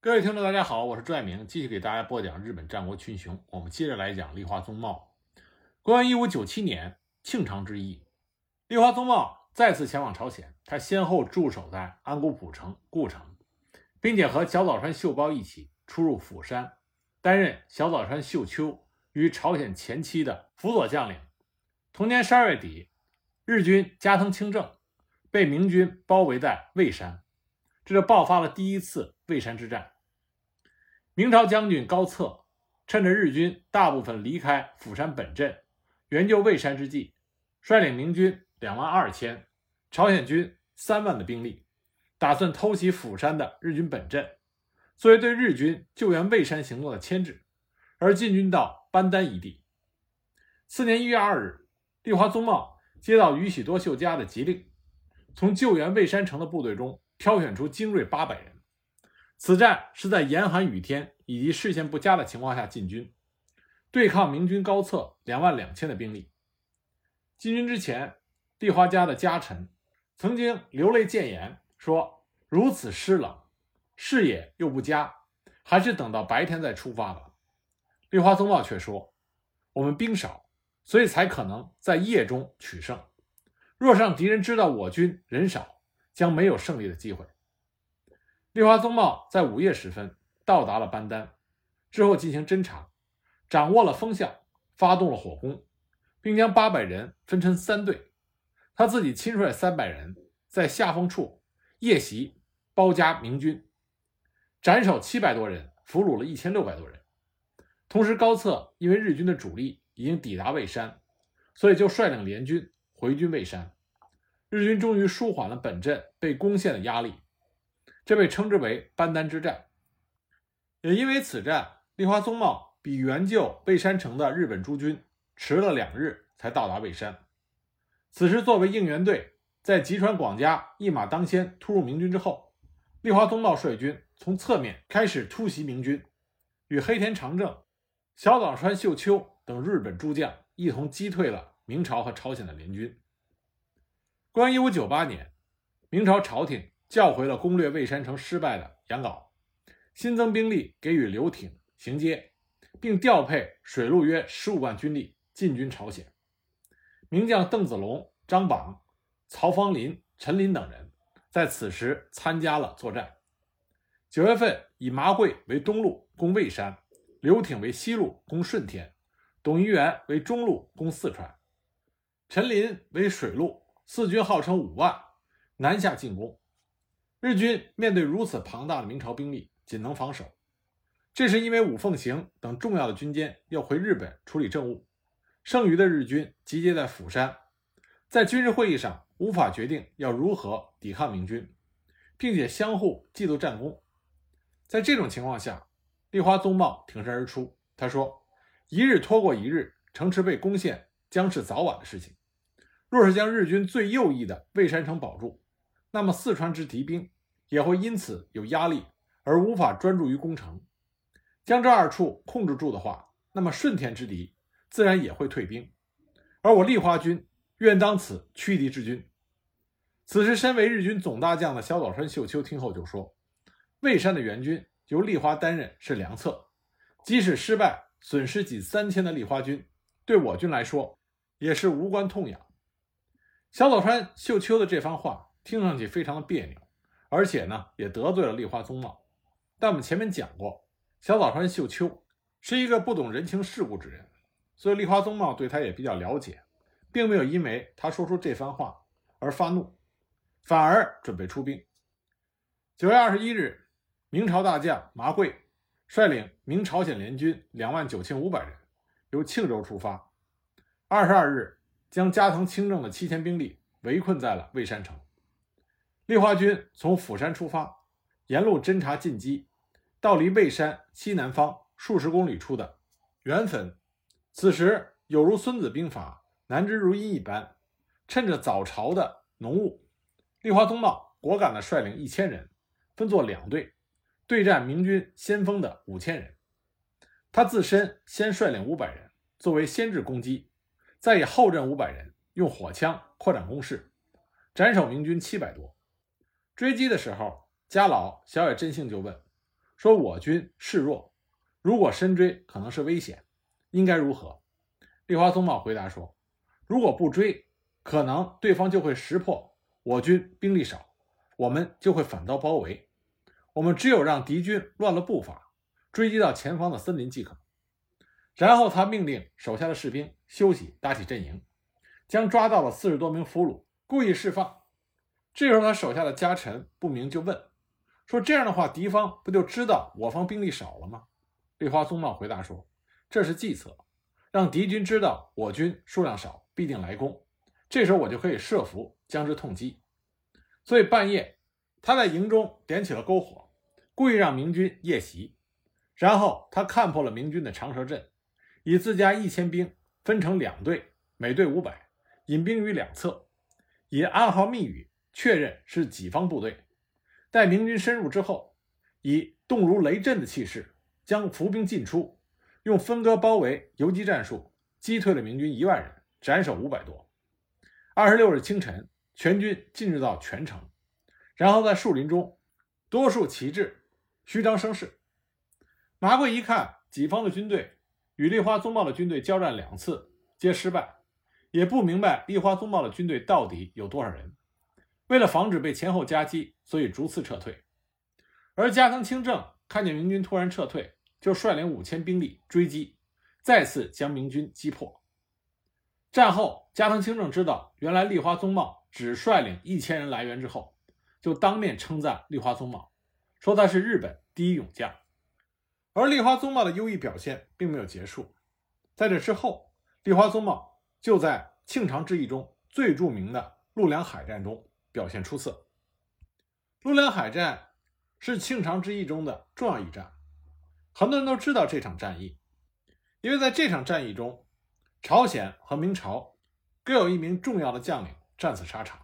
各位听众，大家好，我是朱爱明，继续给大家播讲日本战国群雄。我们接着来讲立花宗茂。公元一五九七年，庆长之役，立花宗茂再次前往朝鲜，他先后驻守在安古浦城、故城，并且和小早川秀包一起出入釜山，担任小早川秀秋于朝鲜前期的辅佐将领。同年十二月底，日军加藤清正被明军包围在蔚山，这就爆发了第一次蔚山之战。明朝将军高策趁着日军大部分离开釜山本镇，援救蔚山之际，率领明军两万二千、朝鲜军三万的兵力，打算偷袭釜山的日军本镇，作为对日军救援蔚山行动的牵制，而进军到班丹一地。次年一月二日，立花宗茂接到宇喜多秀家的急令，从救援蔚山城的部队中挑选出精锐八百人。此战是在严寒雨天以及视线不佳的情况下进军，对抗明军高策两万两千的兵力。进军之前，帝花家的家臣曾经流泪谏言说：“如此湿冷，视野又不佳，还是等到白天再出发吧。”立花宗茂却说：“我们兵少，所以才可能在夜中取胜。若是让敌人知道我军人少，将没有胜利的机会。”立花宗茂在午夜时分到达了班丹，之后进行侦查，掌握了风向，发动了火攻，并将八百人分成三队，他自己亲率三百人在下风处夜袭包夹明军，斩首七百多人，俘虏了一千六百多人。同时，高策因为日军的主力已经抵达蔚山，所以就率领联军回军蔚山。日军终于舒缓了本镇被攻陷的压力。这被称之为班丹之战，也因为此战，立花宗茂比援救蔚山城的日本诸军迟了两日才到达蔚山。此时，作为应援队，在吉川广家一马当先突入明军之后，立花宗茂率军从侧面开始突袭明军，与黑田长政、小早川秀秋等日本诸将一同击退了明朝和朝鲜的联军。公元一五九八年，明朝朝廷。叫回了攻略蔚山城失败的杨镐，新增兵力给予刘挺行接，并调配水陆约十五万军力进军朝鲜。名将邓子龙、张榜、曹方林、陈林等人在此时参加了作战。九月份，以麻贵为东路攻蔚山，刘挺为西路攻顺天，董一元为中路攻四川，陈林为水路，四军号称五万，南下进攻。日军面对如此庞大的明朝兵力，仅能防守。这是因为武奉行等重要的军监要回日本处理政务，剩余的日军集结在釜山，在军事会议上无法决定要如何抵抗明军，并且相互嫉妒战功。在这种情况下，立花宗茂挺身而出，他说：“一日拖过一日，城池被攻陷将是早晚的事情。若是将日军最右翼的蔚山城保住。”那么四川之敌兵也会因此有压力，而无法专注于攻城。将这二处控制住的话，那么顺天之敌自然也会退兵。而我立花军愿当此驱敌之军。此时，身为日军总大将的小早川秀秋听后就说：“蔚山的援军由立花担任是良策，即使失败，损失仅三千的立花军，对我军来说也是无关痛痒。”小早川秀秋的这番话。听上去非常的别扭，而且呢也得罪了立花宗茂。但我们前面讲过，小早川秀秋是一个不懂人情世故之人，所以立花宗茂对他也比较了解，并没有因为他说出这番话而发怒，反而准备出兵。九月二十一日，明朝大将麻贵率领明朝鲜联军两万九千五百人，由庆州出发，二十二日将加藤清正的七千兵力围困在了蔚山城。立花军从釜山出发，沿路侦察进击，到离蔚山西南方数十公里处的元坟。此时有如《孙子兵法》南之如阴一般，趁着早朝的浓雾，立花宗茂果敢地率领一千人，分作两队，对战明军先锋的五千人。他自身先率领五百人作为先制攻击，再以后阵五百人用火枪扩展攻势，斩首明军七百多。追击的时候，家老小野真幸就问说我军势弱，如果深追可能是危险，应该如何？立花宗茂回答说：“如果不追，可能对方就会识破我军兵力少，我们就会反倒包围。我们只有让敌军乱了步伐，追击到前方的森林即可。”然后他命令手下的士兵休息，搭起阵营，将抓到了四十多名俘虏故意释放。这时候他手下的家臣不明就问说：“这样的话，敌方不就知道我方兵力少了吗？”立花松茂回答说：“这是计策，让敌军知道我军数量少，必定来攻。这时候我就可以设伏，将之痛击。”所以半夜他在营中点起了篝火，故意让明军夜袭。然后他看破了明军的长蛇阵。以自家一千兵分成两队，每队五百，引兵于两侧，以暗号密语确认是己方部队。待明军深入之后，以动如雷震的气势将伏兵进出，用分割包围游击战术击退了明军一万人，斩首五百多。二十六日清晨，全军进入到全城，然后在树林中多数旗帜，虚张声势。麻贵一看己方的军队。与立花宗茂的军队交战两次，皆失败，也不明白立花宗茂的军队到底有多少人。为了防止被前后夹击，所以逐次撤退。而加藤清正看见明军突然撤退，就率领五千兵力追击，再次将明军击破。战后，加藤清正知道原来立花宗茂只率领一千人来援之后，就当面称赞立花宗茂，说他是日本第一勇将。而立花宗茂的优异表现并没有结束，在这之后，立花宗茂就在庆长之役中最著名的陆良海战中表现出色。陆良海战是庆长之役中的重要一战，很多人都知道这场战役，因为在这场战役中，朝鲜和明朝各有一名重要的将领战死沙场。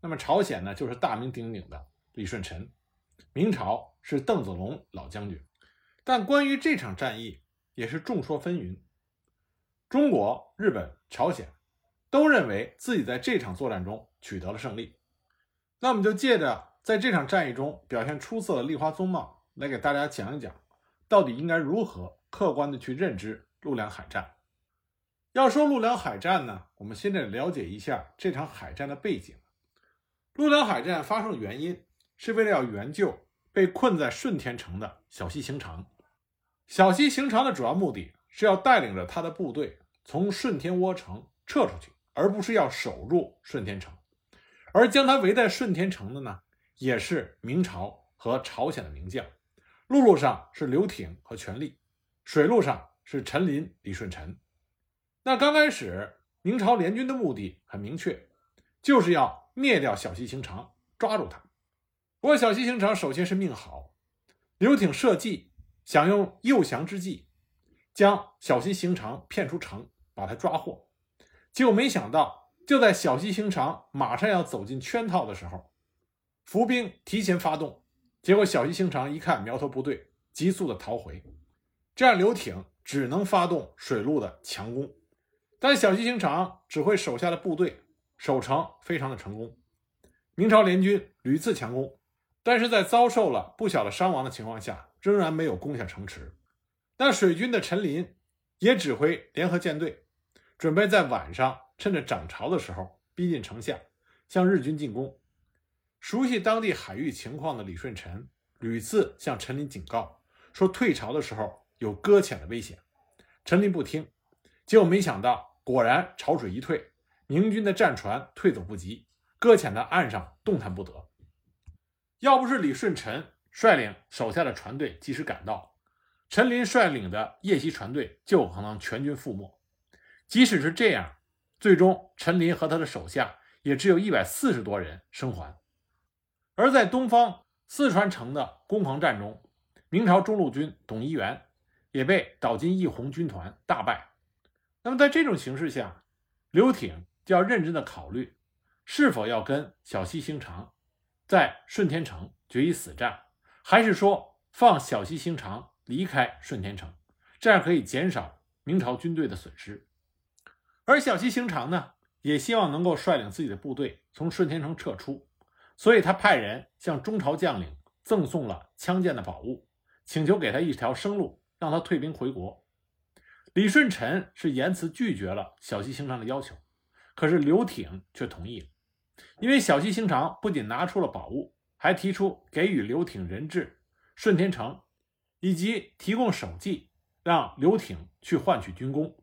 那么朝鲜呢，就是大名鼎鼎的李舜臣；明朝是邓子龙老将军。但关于这场战役也是众说纷纭。中国、日本、朝鲜都认为自己在这场作战中取得了胜利。那我们就借着在这场战役中表现出色的立花宗茂来给大家讲一讲，到底应该如何客观的去认知陆良海战。要说陆良海战呢，我们先得了解一下这场海战的背景。陆良海战发生的原因是为了要援救被困在顺天城的小西行长。小西行长的主要目的是要带领着他的部队从顺天窝城撤出去，而不是要守住顺天城。而将他围在顺天城的呢，也是明朝和朝鲜的名将。陆路上是刘挺和权力，水路上是陈林、李舜臣。那刚开始，明朝联军的目的很明确，就是要灭掉小西行长，抓住他。不过小西行长首先是命好，刘挺设计。想用诱降之计，将小西行长骗出城，把他抓获。结果没想到，就在小西行长马上要走进圈套的时候，伏兵提前发动。结果小西行长一看苗头不对，急速的逃回。这样刘挺只能发动水路的强攻。但小西行长指挥手下的部队守城非常的成功。明朝联军屡次强攻，但是在遭受了不小的伤亡的情况下。仍然没有攻下城池，但水军的陈林也指挥联合舰队，准备在晚上趁着涨潮的时候逼近城下，向日军进攻。熟悉当地海域情况的李舜臣屡次向陈林警告，说退潮的时候有搁浅的危险。陈林不听，结果没想到，果然潮水一退，明军的战船退走不及，搁浅在岸上动弹不得。要不是李舜臣。率领手下的船队及时赶到，陈林率领的夜袭船队就可能全军覆没。即使是这样，最终陈林和他的手下也只有一百四十多人生还。而在东方四川城的攻防战中，明朝中路军董一元也被岛津义弘军团大败。那么在这种形势下，刘挺就要认真的考虑，是否要跟小西行长在顺天城决一死战。还是说放小西行长离开顺天城，这样可以减少明朝军队的损失。而小西行长呢，也希望能够率领自己的部队从顺天城撤出，所以他派人向中朝将领赠送了枪剑的宝物，请求给他一条生路，让他退兵回国。李舜臣是严词拒绝了小西行长的要求，可是刘挺却同意了，因为小西行长不仅拿出了宝物，还提出给予刘挺人质顺天成，以及提供首级，让刘挺去换取军功。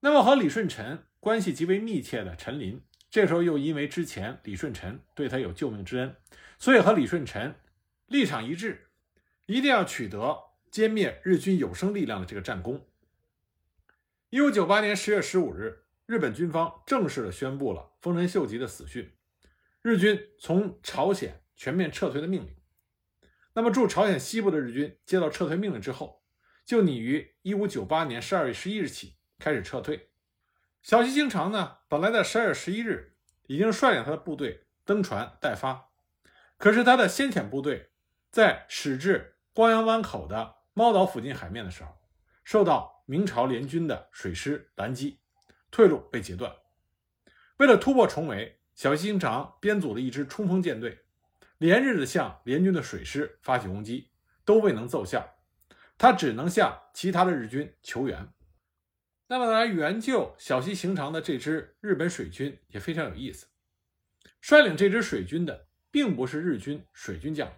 那么和李舜臣关系极为密切的陈琳，这时候又因为之前李舜臣对他有救命之恩，所以和李舜臣立场一致，一定要取得歼灭日军有生力量的这个战功。一五九八年十月十五日，日本军方正式的宣布了丰臣秀吉的死讯，日军从朝鲜全面撤退的命令。那么驻朝鲜西部的日军接到撤退命令之后，就拟于一五九八年十二月十一日起开始撤退。小西行长呢，本来在十二月十一日已经率领他的部队登船待发，可是他的先遣部队在驶至光阳湾口的猫岛附近海面的时候，受到。明朝联军的水师拦击，退路被截断。为了突破重围，小西行长编组了一支冲锋舰队，连日的向联军的水师发起攻击，都未能奏效。他只能向其他的日军求援。那么来援救小西行长的这支日本水军也非常有意思。率领这支水军的并不是日军水军将领，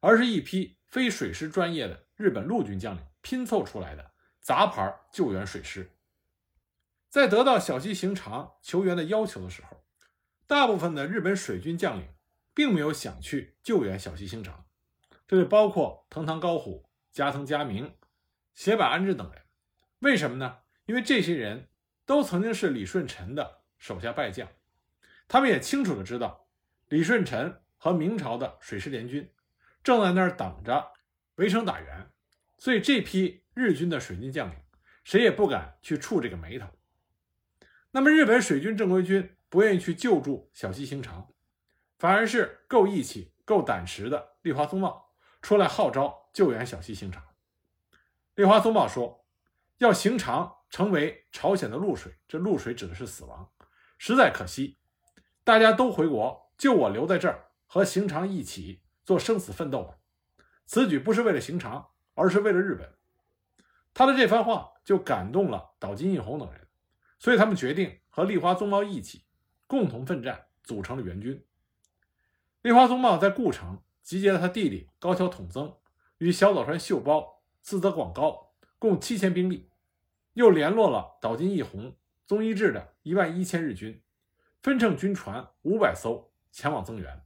而是一批非水师专业的日本陆军将领拼凑出来的。杂牌救援水师，在得到小西行长求援的要求的时候，大部分的日本水军将领并没有想去救援小西行长，这就包括藤堂高虎、加藤嘉明、胁坂安治等人。为什么呢？因为这些人都曾经是李舜臣的手下败将，他们也清楚的知道李舜臣和明朝的水师联军正在那儿等着围城打援，所以这批。日军的水军将领，谁也不敢去触这个霉头。那么，日本水军正规军不愿意去救助小西行长，反而是够义气、够胆识的立花宗茂出来号召救援小西行长。立花宗茂说：“要行长成为朝鲜的露水，这露水指的是死亡，实在可惜。大家都回国，就我留在这儿和行长一起做生死奋斗吧。此举不是为了行长，而是为了日本。”他的这番话就感动了岛津义弘等人，所以他们决定和立花宗茂一起共同奋战，组成了援军。立花宗茂在故城集结了他弟弟高桥统增与小早川秀包、四泽广高共七千兵力，又联络了岛津义弘、宗一志的一万一千日军，分乘军船五百艘前往增援。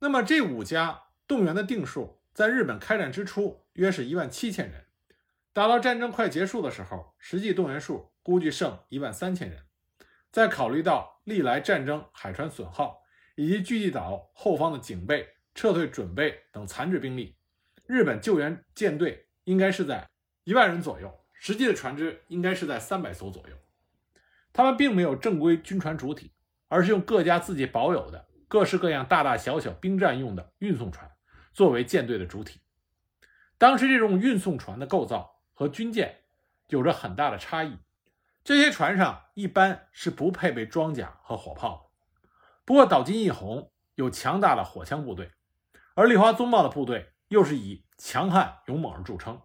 那么这五家动员的定数，在日本开战之初约是一万七千人。打到战争快结束的时候，实际动员数估计剩一万三千人。再考虑到历来战争海船损耗以及巨济岛后方的警备、撤退准备等残制兵力，日本救援舰队应该是在一万人左右，实际的船只应该是在三百艘左右。他们并没有正规军船主体，而是用各家自己保有的各式各样大大小小兵站用的运送船作为舰队的主体。当时这种运送船的构造。和军舰有着很大的差异，这些船上一般是不配备装甲和火炮。不过岛津义弘有强大的火枪部队，而立花宗茂的部队又是以强悍勇猛而著称，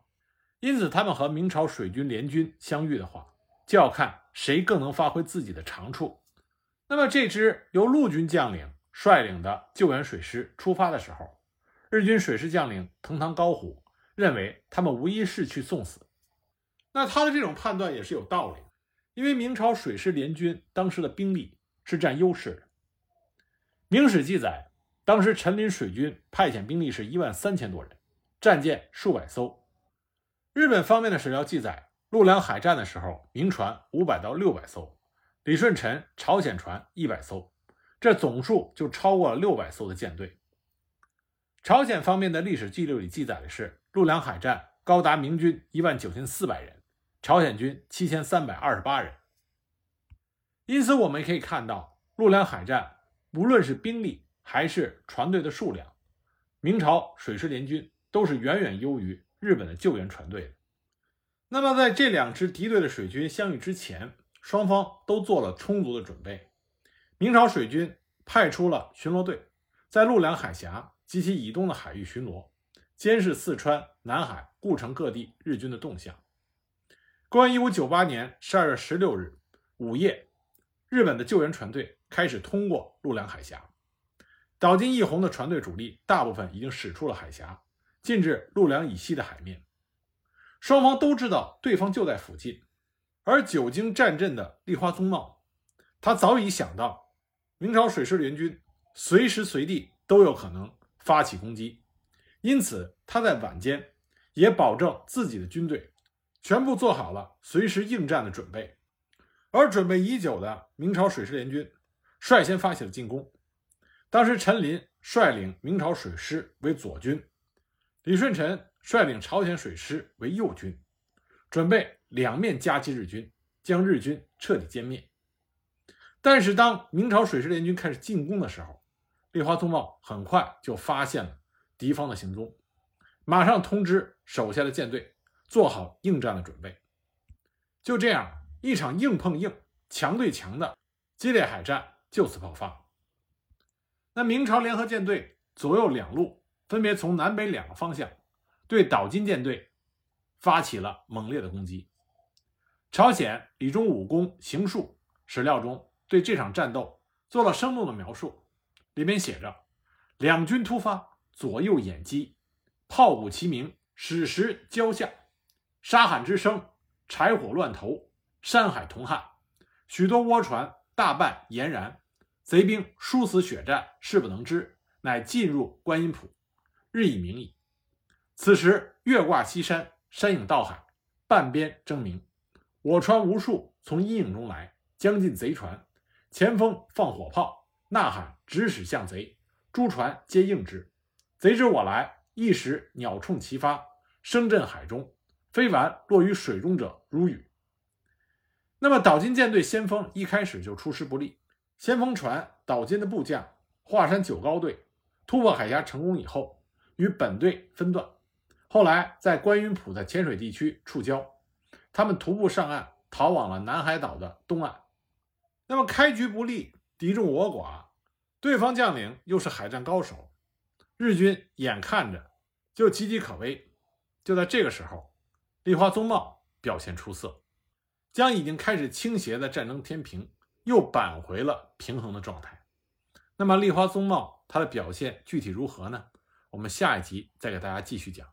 因此他们和明朝水军联军相遇的话，就要看谁更能发挥自己的长处。那么这支由陆军将领率领的救援水师出发的时候，日军水师将领藤堂高虎。认为他们无疑是去送死，那他的这种判断也是有道理，因为明朝水师联军当时的兵力是占优势的。《明史》记载，当时陈林水军派遣兵力是一万三千多人，战舰数百艘。日本方面的史料记载，陆良海战的时候，明船五百到六百艘，李舜臣朝鲜船一百艘，这总数就超过了六百艘的舰队。朝鲜方面的历史记录里记载的是。陆良海战高达明军一万九千四百人，朝鲜军七千三百二十八人。因此，我们可以看到，陆良海战无论是兵力还是船队的数量，明朝水师联军都是远远优于日本的救援船队的。那么，在这两支敌对的水军相遇之前，双方都做了充足的准备。明朝水军派出了巡逻队，在陆良海峡及其以东的海域巡逻。监视四川、南海、顾城各地日军的动向。公元一五九八年十二月十六日午夜，日本的救援船队开始通过陆良海峡。岛津义弘的船队主力大部分已经驶出了海峡，进至陆良以西的海面。双方都知道对方就在附近，而久经战阵的立花宗茂，他早已想到明朝水师联军随时随地都有可能发起攻击，因此他在晚间也保证自己的军队全部做好了随时应战的准备。而准备已久的明朝水师联军率先发起了进攻。当时，陈林率领明朝水师为左军，李舜臣率领朝鲜水师为右军，准备两面夹击日军，将日军彻底歼灭。但是，当明朝水师联军开始进攻的时候，立花宗茂很快就发现了敌方的行踪，马上通知手下的舰队做好应战的准备。就这样，一场硬碰硬、强对强的激烈海战就此爆发。那明朝联合舰队左右两路分别从南北两个方向对岛津舰队发起了猛烈的攻击。朝鲜李忠武功行述史料中对这场战斗做了生动的描述，里面写着：“两军突发，左右掩击，炮鼓齐鸣，矢石交下，杀喊之声，柴火乱投，山海同撼，许多倭船大半俨然。”贼兵殊死血战，势不能支，乃进入观音浦，日已明矣。此时月挂西山，山影到海，半边争明。我船无数从阴影中来，将近贼船，前锋放火炮，呐喊直使向贼。诸船皆应之。贼知我来，一时鸟铳齐发，声震海中，飞丸落于水中者如雨。那么岛津舰队先锋一开始就出师不利。先锋船岛津的部将华山九高队突破海峡成功以后，与本队分段，后来在观音浦的浅水地区触礁，他们徒步上岸，逃往了南海岛的东岸。那么开局不利，敌众我寡，对方将领又是海战高手，日军眼看着就岌岌可危。就在这个时候，立花宗茂表现出色，将已经开始倾斜的战争天平。又扳回了平衡的状态。那么，立花宗茂他的表现具体如何呢？我们下一集再给大家继续讲。